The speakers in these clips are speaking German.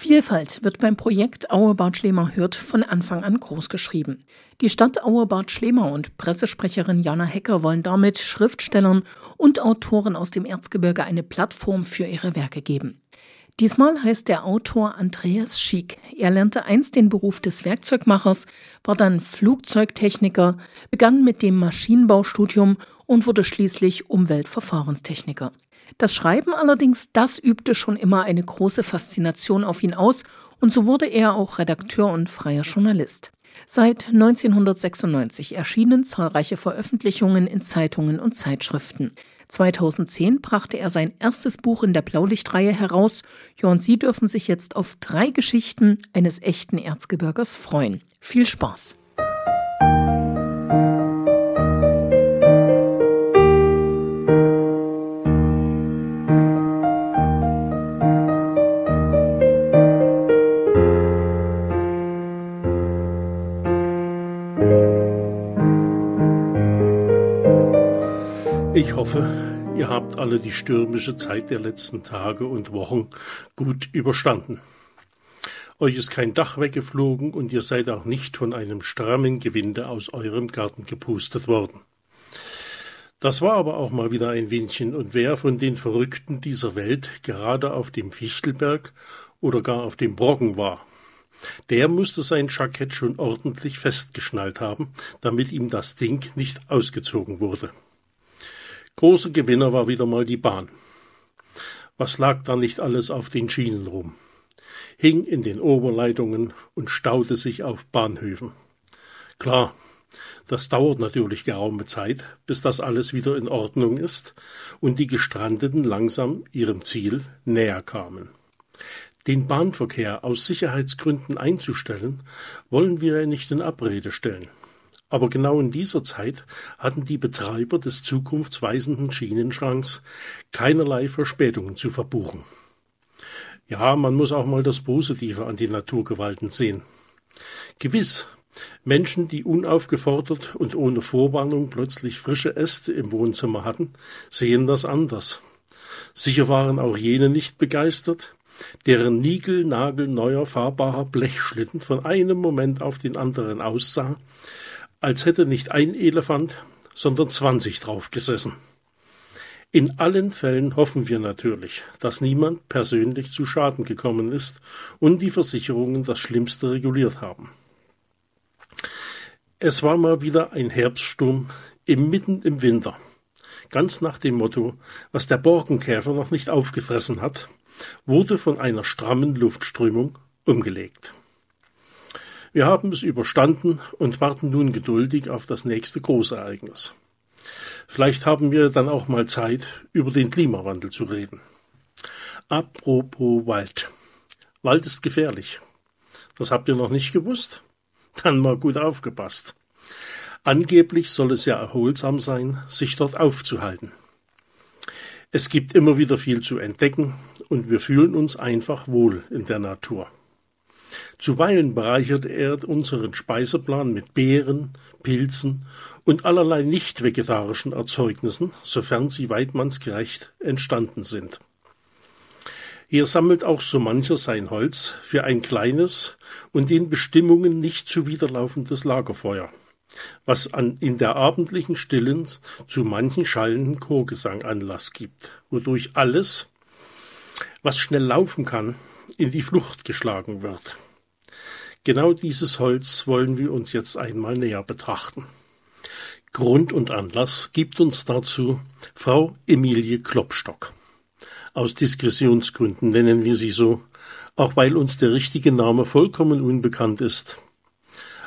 Vielfalt wird beim Projekt Auebad Schlemer-Hürth von Anfang an großgeschrieben. Die Stadt Auebad Schlemer und Pressesprecherin Jana Hecker wollen damit Schriftstellern und Autoren aus dem Erzgebirge eine Plattform für ihre Werke geben. Diesmal heißt der Autor Andreas Schick. Er lernte einst den Beruf des Werkzeugmachers, war dann Flugzeugtechniker, begann mit dem Maschinenbaustudium und wurde schließlich Umweltverfahrenstechniker. Das Schreiben allerdings, das übte schon immer eine große Faszination auf ihn aus und so wurde er auch Redakteur und freier Journalist. Seit 1996 erschienen zahlreiche Veröffentlichungen in Zeitungen und Zeitschriften. 2010 brachte er sein erstes Buch in der Blaulichtreihe heraus. Ja, und Sie dürfen sich jetzt auf drei Geschichten eines echten Erzgebirgers freuen. Viel Spaß! Ich hoffe, ihr habt alle die stürmische Zeit der letzten Tage und Wochen gut überstanden. Euch ist kein Dach weggeflogen und ihr seid auch nicht von einem strammen Gewinde aus eurem Garten gepustet worden. Das war aber auch mal wieder ein Windchen, und wer von den Verrückten dieser Welt gerade auf dem Fichtelberg oder gar auf dem Brocken war, der musste sein Jackett schon ordentlich festgeschnallt haben, damit ihm das Ding nicht ausgezogen wurde. Großer Gewinner war wieder mal die Bahn. Was lag da nicht alles auf den Schienen rum? Hing in den Oberleitungen und staute sich auf Bahnhöfen. Klar, das dauert natürlich geraume Zeit, bis das alles wieder in Ordnung ist und die Gestrandeten langsam ihrem Ziel näher kamen. Den Bahnverkehr aus Sicherheitsgründen einzustellen, wollen wir nicht in Abrede stellen. Aber genau in dieser Zeit hatten die Betreiber des zukunftsweisenden Schienenschranks keinerlei Verspätungen zu verbuchen. Ja, man muss auch mal das Positive an die Naturgewalten sehen. Gewiss, Menschen, die unaufgefordert und ohne Vorwarnung plötzlich frische Äste im Wohnzimmer hatten, sehen das anders. Sicher waren auch jene nicht begeistert, deren niegelnagelneuer fahrbarer Blechschlitten von einem Moment auf den anderen aussah, als hätte nicht ein Elefant, sondern zwanzig drauf gesessen. In allen Fällen hoffen wir natürlich, dass niemand persönlich zu Schaden gekommen ist und die Versicherungen das Schlimmste reguliert haben. Es war mal wieder ein Herbststurm mitten im Winter. Ganz nach dem Motto, was der Borkenkäfer noch nicht aufgefressen hat, wurde von einer strammen Luftströmung umgelegt. Wir haben es überstanden und warten nun geduldig auf das nächste Großereignis. Vielleicht haben wir dann auch mal Zeit, über den Klimawandel zu reden. Apropos Wald. Wald ist gefährlich. Das habt ihr noch nicht gewusst? Dann mal gut aufgepasst. Angeblich soll es ja erholsam sein, sich dort aufzuhalten. Es gibt immer wieder viel zu entdecken und wir fühlen uns einfach wohl in der Natur. Zuweilen bereichert er unseren Speiseplan mit Beeren, Pilzen und allerlei nicht vegetarischen Erzeugnissen, sofern sie weidmannsgerecht entstanden sind. Hier sammelt auch so mancher sein Holz für ein kleines und den Bestimmungen nicht zuwiderlaufendes Lagerfeuer, was an, in der abendlichen Stillen zu manchen schallenden Chorgesang Anlass gibt, wodurch alles, was schnell laufen kann, in die Flucht geschlagen wird. Genau dieses Holz wollen wir uns jetzt einmal näher betrachten. Grund und Anlass gibt uns dazu Frau Emilie Klopstock. Aus Diskretionsgründen nennen wir sie so, auch weil uns der richtige Name vollkommen unbekannt ist.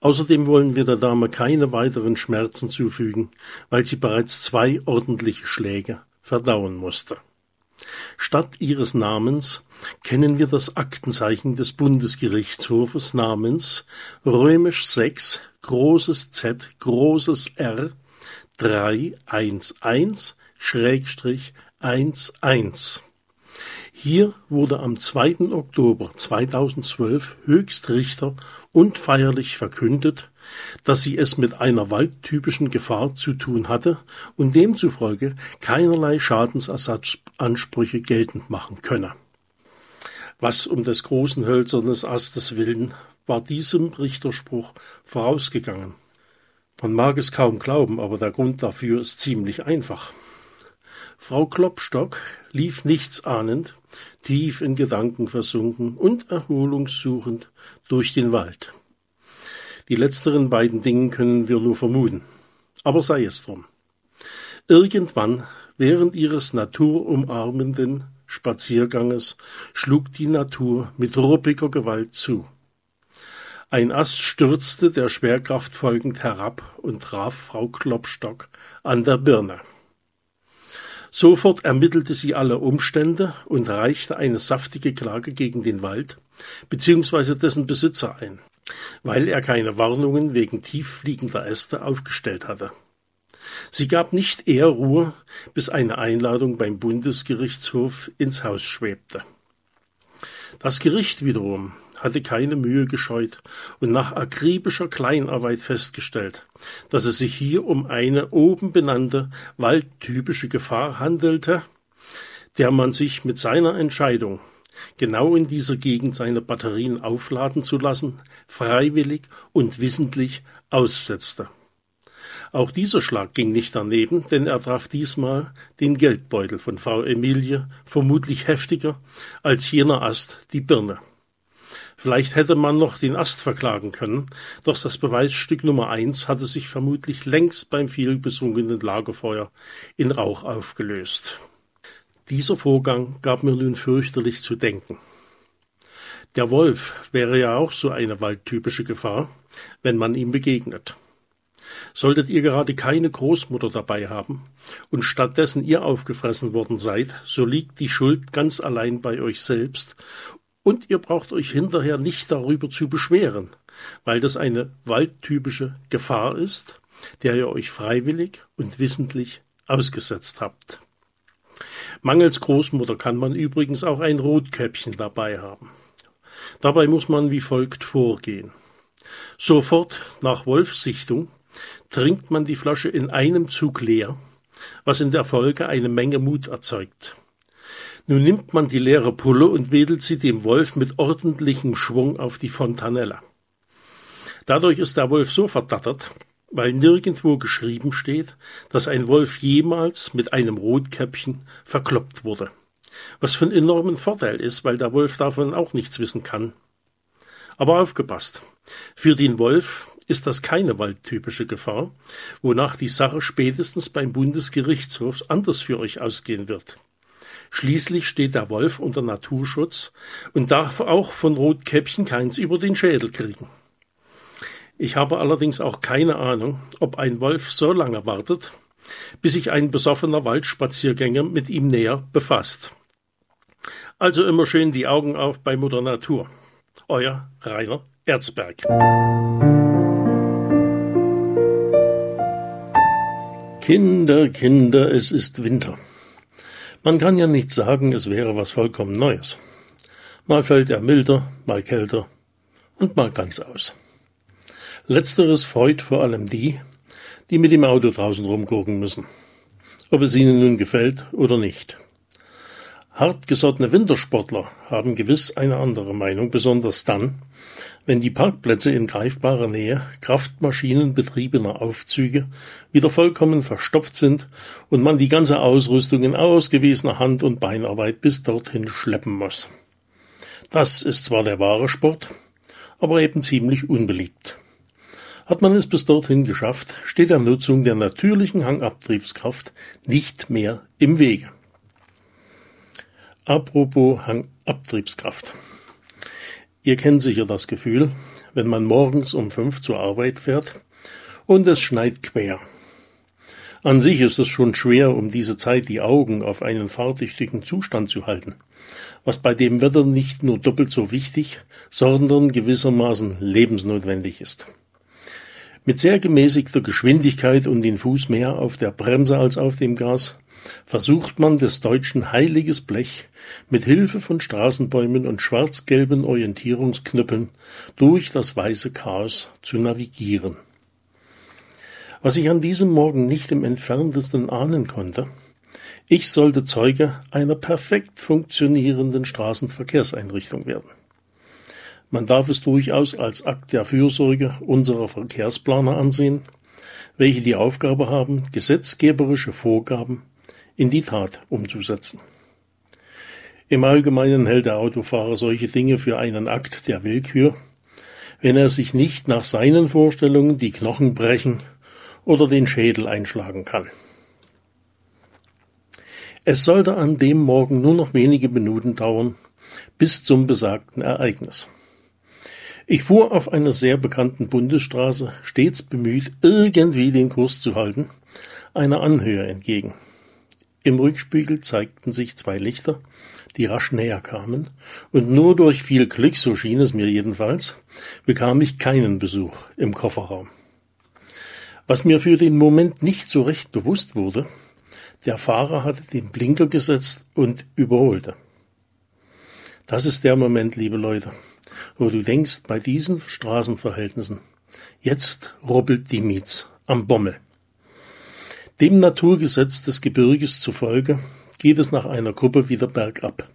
Außerdem wollen wir der Dame keine weiteren Schmerzen zufügen, weil sie bereits zwei ordentliche Schläge verdauen musste. Statt ihres Namens kennen wir das Aktenzeichen des Bundesgerichtshofes namens römisch 6 großes Z großes R 311 Schrägstrich 11. Hier wurde am 2. Oktober 2012 Höchstrichter und feierlich verkündet, dass sie es mit einer waldtypischen Gefahr zu tun hatte und demzufolge keinerlei Schadensersatzansprüche geltend machen könne. Was um des großen hölzernen Astes willen war diesem Richterspruch vorausgegangen. Man mag es kaum glauben, aber der Grund dafür ist ziemlich einfach. Frau Klopstock lief nichtsahnend, tief in Gedanken versunken und erholungssuchend durch den Wald. Die letzteren beiden Dinge können wir nur vermuten. Aber sei es drum. Irgendwann, während ihres naturumarmenden Spazierganges, schlug die Natur mit ruppiger Gewalt zu. Ein Ast stürzte der Schwerkraft folgend herab und traf Frau Klopstock an der Birne. Sofort ermittelte sie alle Umstände und reichte eine saftige Klage gegen den Wald bzw. dessen Besitzer ein, weil er keine Warnungen wegen tieffliegender Äste aufgestellt hatte. Sie gab nicht eher Ruhe, bis eine Einladung beim Bundesgerichtshof ins Haus schwebte. Das Gericht wiederum hatte keine Mühe gescheut und nach akribischer Kleinarbeit festgestellt, dass es sich hier um eine oben benannte waldtypische Gefahr handelte, der man sich mit seiner Entscheidung, genau in dieser Gegend seine Batterien aufladen zu lassen, freiwillig und wissentlich aussetzte. Auch dieser Schlag ging nicht daneben, denn er traf diesmal den Geldbeutel von Frau Emilie vermutlich heftiger als jener Ast die Birne. Vielleicht hätte man noch den Ast verklagen können, doch das Beweisstück Nummer eins hatte sich vermutlich längst beim vielbesungenen Lagerfeuer in Rauch aufgelöst. Dieser Vorgang gab mir nun fürchterlich zu denken. Der Wolf wäre ja auch so eine waldtypische Gefahr, wenn man ihm begegnet. Solltet ihr gerade keine Großmutter dabei haben und stattdessen ihr aufgefressen worden seid, so liegt die Schuld ganz allein bei euch selbst und ihr braucht euch hinterher nicht darüber zu beschweren, weil das eine waldtypische Gefahr ist, der ihr euch freiwillig und wissentlich ausgesetzt habt. Mangels Großmutter kann man übrigens auch ein Rotkäppchen dabei haben. Dabei muss man wie folgt vorgehen. Sofort nach Wolfssichtung trinkt man die Flasche in einem Zug leer, was in der Folge eine Menge Mut erzeugt. Nun nimmt man die leere Pulle und wedelt sie dem Wolf mit ordentlichem Schwung auf die Fontanella. Dadurch ist der Wolf so verdattert, weil nirgendwo geschrieben steht, dass ein Wolf jemals mit einem Rotkäppchen verkloppt wurde. Was von enormen Vorteil ist, weil der Wolf davon auch nichts wissen kann. Aber aufgepasst. Für den Wolf ist das keine waldtypische Gefahr, wonach die Sache spätestens beim Bundesgerichtshof anders für euch ausgehen wird. Schließlich steht der Wolf unter Naturschutz und darf auch von Rotkäppchen keins über den Schädel kriegen. Ich habe allerdings auch keine Ahnung, ob ein Wolf so lange wartet, bis sich ein besoffener Waldspaziergänger mit ihm näher befasst. Also immer schön die Augen auf bei Mutter Natur. Euer Rainer Erzberg. Kinder, Kinder, es ist Winter. Man kann ja nicht sagen, es wäre was vollkommen Neues. Mal fällt er milder, mal kälter und mal ganz aus. Letzteres freut vor allem die, die mit dem Auto draußen rumgucken müssen, ob es ihnen nun gefällt oder nicht. Hartgesottene Wintersportler haben gewiss eine andere Meinung, besonders dann, wenn die Parkplätze in greifbarer Nähe kraftmaschinenbetriebener Aufzüge wieder vollkommen verstopft sind und man die ganze Ausrüstung in ausgewiesener Hand- und Beinarbeit bis dorthin schleppen muss. Das ist zwar der wahre Sport, aber eben ziemlich unbeliebt. Hat man es bis dorthin geschafft, steht der Nutzung der natürlichen Hangabtriebskraft nicht mehr im Wege. Apropos Hangabtriebskraft. Ihr kennt sicher das Gefühl, wenn man morgens um fünf zur Arbeit fährt und es schneit quer. An sich ist es schon schwer, um diese Zeit die Augen auf einen fahrtüchtigen Zustand zu halten, was bei dem Wetter nicht nur doppelt so wichtig, sondern gewissermaßen lebensnotwendig ist. Mit sehr gemäßigter Geschwindigkeit und den Fuß mehr auf der Bremse als auf dem Gas versucht man des Deutschen heiliges Blech mit Hilfe von Straßenbäumen und schwarz-gelben Orientierungsknüppeln durch das weiße Chaos zu navigieren. Was ich an diesem Morgen nicht im entferntesten ahnen konnte, Ich sollte Zeuge einer perfekt funktionierenden Straßenverkehrseinrichtung werden. Man darf es durchaus als Akt der Fürsorge unserer Verkehrsplaner ansehen, welche die Aufgabe haben, gesetzgeberische Vorgaben in die Tat umzusetzen. Im Allgemeinen hält der Autofahrer solche Dinge für einen Akt der Willkür, wenn er sich nicht nach seinen Vorstellungen die Knochen brechen oder den Schädel einschlagen kann. Es sollte an dem Morgen nur noch wenige Minuten dauern bis zum besagten Ereignis. Ich fuhr auf einer sehr bekannten Bundesstraße, stets bemüht, irgendwie den Kurs zu halten, einer Anhöhe entgegen. Im Rückspiegel zeigten sich zwei Lichter, die rasch näher kamen, und nur durch viel Glück, so schien es mir jedenfalls, bekam ich keinen Besuch im Kofferraum. Was mir für den Moment nicht so recht bewusst wurde, der Fahrer hatte den Blinker gesetzt und überholte. Das ist der Moment, liebe Leute, wo du denkst, bei diesen Straßenverhältnissen, jetzt rubbelt die Mietz am Bommel. Dem Naturgesetz des Gebirges zufolge geht es nach einer Kuppe wieder bergab.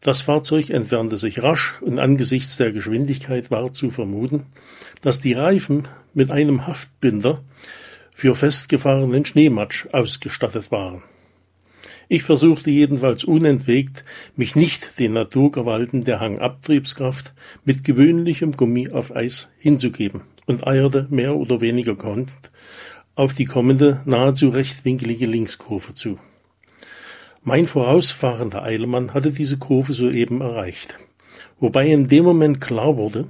Das Fahrzeug entfernte sich rasch und angesichts der Geschwindigkeit war zu vermuten, dass die Reifen mit einem Haftbinder für festgefahrenen Schneematsch ausgestattet waren. Ich versuchte jedenfalls unentwegt, mich nicht den Naturgewalten der Hangabtriebskraft mit gewöhnlichem Gummi auf Eis hinzugeben und eierte mehr oder weniger konnt auf die kommende, nahezu rechtwinklige Linkskurve zu. Mein vorausfahrender Eilemann hatte diese Kurve soeben erreicht, wobei in dem Moment klar wurde,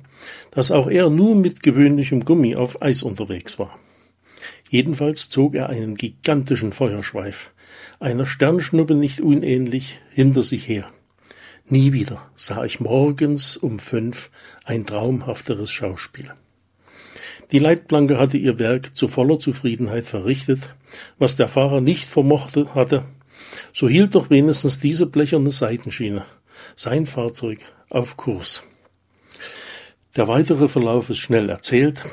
dass auch er nur mit gewöhnlichem Gummi auf Eis unterwegs war. Jedenfalls zog er einen gigantischen Feuerschweif, einer Sternschnuppe nicht unähnlich, hinter sich her. Nie wieder sah ich morgens um fünf ein traumhafteres Schauspiel. Die Leitplanke hatte ihr Werk zu voller Zufriedenheit verrichtet, was der Fahrer nicht vermochte hatte, so hielt doch wenigstens diese blecherne Seitenschiene sein Fahrzeug auf Kurs. Der weitere Verlauf ist schnell erzählt.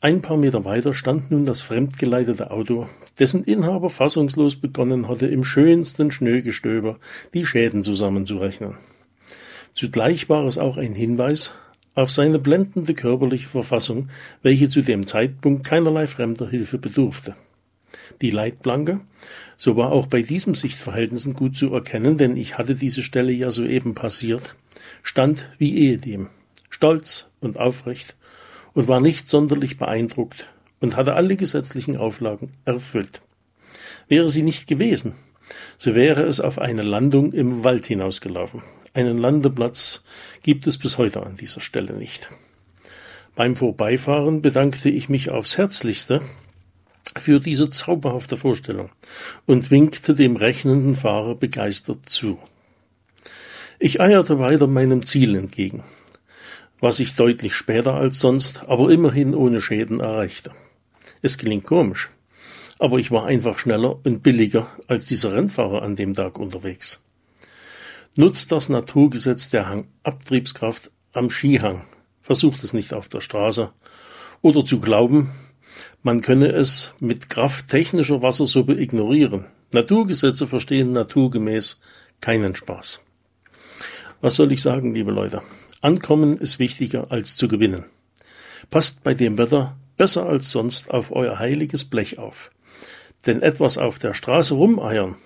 Ein paar Meter weiter stand nun das fremdgeleitete Auto, dessen Inhaber fassungslos begonnen hatte, im schönsten Schnögestöber die Schäden zusammenzurechnen. Zugleich war es auch ein Hinweis auf seine blendende körperliche Verfassung, welche zu dem Zeitpunkt keinerlei fremder Hilfe bedurfte. Die Leitplanke, so war auch bei diesem Sichtverhältnissen gut zu erkennen, denn ich hatte diese Stelle ja soeben passiert, stand wie ehedem, stolz und aufrecht und war nicht sonderlich beeindruckt und hatte alle gesetzlichen Auflagen erfüllt. Wäre sie nicht gewesen, so wäre es auf eine Landung im Wald hinausgelaufen. Einen Landeplatz gibt es bis heute an dieser Stelle nicht. Beim Vorbeifahren bedankte ich mich aufs Herzlichste für diese zauberhafte Vorstellung und winkte dem rechnenden Fahrer begeistert zu. Ich eierte weiter meinem Ziel entgegen was ich deutlich später als sonst, aber immerhin ohne Schäden erreichte. Es klingt komisch, aber ich war einfach schneller und billiger als dieser Rennfahrer an dem Tag unterwegs. Nutzt das Naturgesetz der Hangabtriebskraft am Skihang, versucht es nicht auf der Straße, oder zu glauben, man könne es mit Kraft technischer Wassersuppe ignorieren. Naturgesetze verstehen naturgemäß keinen Spaß. Was soll ich sagen, liebe Leute? Ankommen ist wichtiger als zu gewinnen. Passt bei dem Wetter besser als sonst auf euer heiliges Blech auf. Denn etwas auf der Straße rumeiern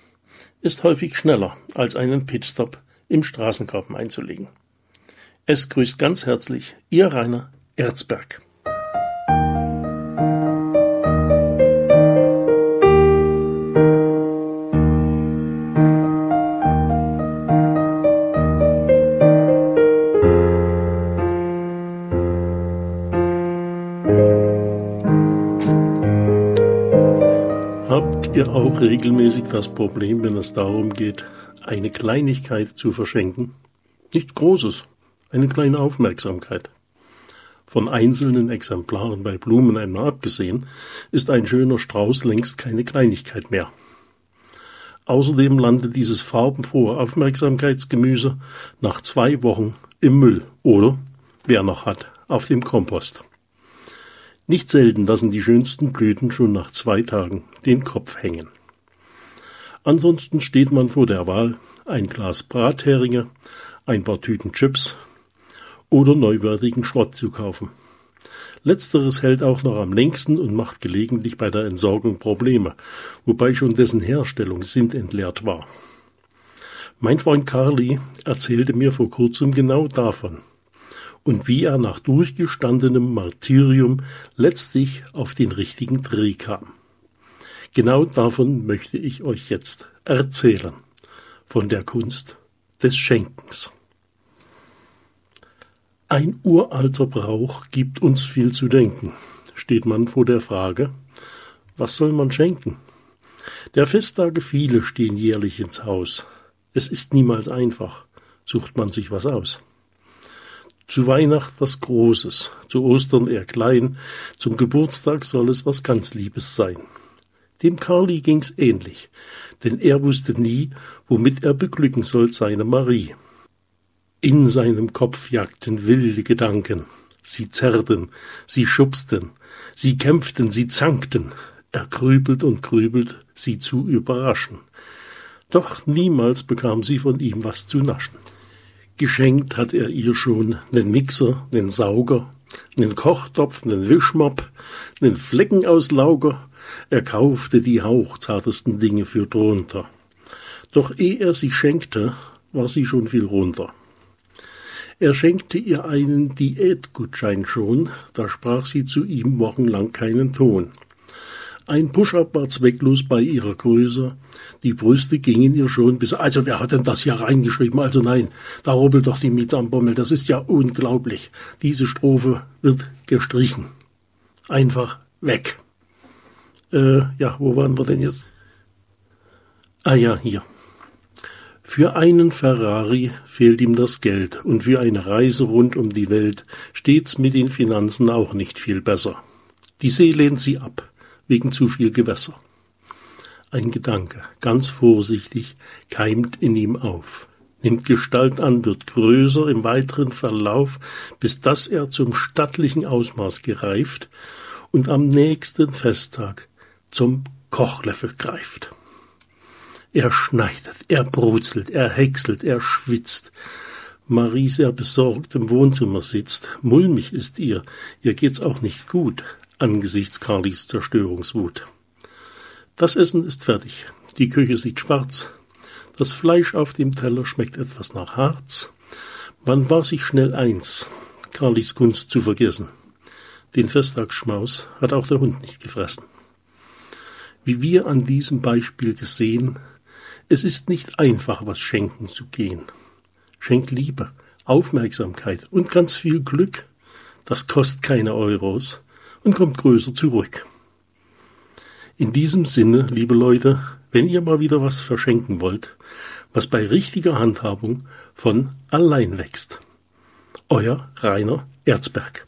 ist häufig schneller als einen Pitstop im Straßengraben einzulegen. Es grüßt ganz herzlich Ihr Rainer Erzberg. Ihr auch regelmäßig das Problem, wenn es darum geht, eine Kleinigkeit zu verschenken? Nichts Großes, eine kleine Aufmerksamkeit. Von einzelnen Exemplaren bei Blumen einmal abgesehen, ist ein schöner Strauß längst keine Kleinigkeit mehr. Außerdem landet dieses farbenfrohe Aufmerksamkeitsgemüse nach zwei Wochen im Müll oder, wer noch hat, auf dem Kompost. Nicht selten lassen die schönsten Blüten schon nach zwei Tagen den Kopf hängen. Ansonsten steht man vor der Wahl, ein Glas Bratheringe, ein paar Tüten Chips oder neuwertigen Schrott zu kaufen. Letzteres hält auch noch am längsten und macht gelegentlich bei der Entsorgung Probleme, wobei schon dessen Herstellung sintentleert war. Mein Freund Carly erzählte mir vor kurzem genau davon und wie er nach durchgestandenem Martyrium letztlich auf den richtigen Dreh kam. Genau davon möchte ich euch jetzt erzählen, von der Kunst des Schenkens. Ein uralter Brauch gibt uns viel zu denken. Steht man vor der Frage, was soll man schenken? Der Festtage viele stehen jährlich ins Haus. Es ist niemals einfach, sucht man sich was aus. Zu Weihnacht was Großes, zu Ostern eher klein, zum Geburtstag soll es was ganz Liebes sein. Dem Carly ging's ähnlich, denn er wusste nie, womit er beglücken soll seine Marie. In seinem Kopf jagten wilde Gedanken. Sie zerrten, sie schubsten, sie kämpften, sie zankten. Er grübelt und grübelt, sie zu überraschen. Doch niemals bekam sie von ihm was zu naschen. Geschenkt hat er ihr schon nen Mixer, nen Sauger, nen Kochtopf, nen Wischmopp, nen Fleckenauslauger. Er kaufte die hauchzartesten Dinge für drunter. Doch eh er sie schenkte, war sie schon viel runter. Er schenkte ihr einen Diätgutschein schon, da sprach sie zu ihm wochenlang keinen Ton. Ein Push-up war zwecklos bei ihrer Größe, die Brüste gingen ihr schon bis, also wer hat denn das hier reingeschrieben? Also nein, da rubbelt doch die Miets am Bommel, das ist ja unglaublich. Diese Strophe wird gestrichen. Einfach weg. Äh, ja, wo waren wir denn jetzt? Ah ja, hier. Für einen Ferrari fehlt ihm das Geld und für eine Reise rund um die Welt steht's mit den Finanzen auch nicht viel besser. Die See lehnt sie ab, wegen zu viel Gewässer. Ein Gedanke, ganz vorsichtig, keimt in ihm auf, nimmt Gestalt an, wird größer im weiteren Verlauf, bis dass er zum stattlichen Ausmaß gereift und am nächsten Festtag zum Kochlöffel greift. Er schneidet, er brutzelt, er häckselt, er schwitzt. Marie sehr besorgt im Wohnzimmer sitzt. Mulmig ist ihr, ihr geht's auch nicht gut angesichts Carlys Zerstörungswut. Das Essen ist fertig. Die Küche sieht schwarz. Das Fleisch auf dem Teller schmeckt etwas nach Harz. Man war sich schnell eins, Carlys Kunst zu vergessen. Den Festtagsschmaus hat auch der Hund nicht gefressen. Wie wir an diesem Beispiel gesehen, es ist nicht einfach, was schenken zu gehen. Schenk Liebe, Aufmerksamkeit und ganz viel Glück. Das kostet keine Euros und kommt größer zurück. In diesem Sinne, liebe Leute, wenn ihr mal wieder was verschenken wollt, was bei richtiger Handhabung von allein wächst. Euer Rainer Erzberg.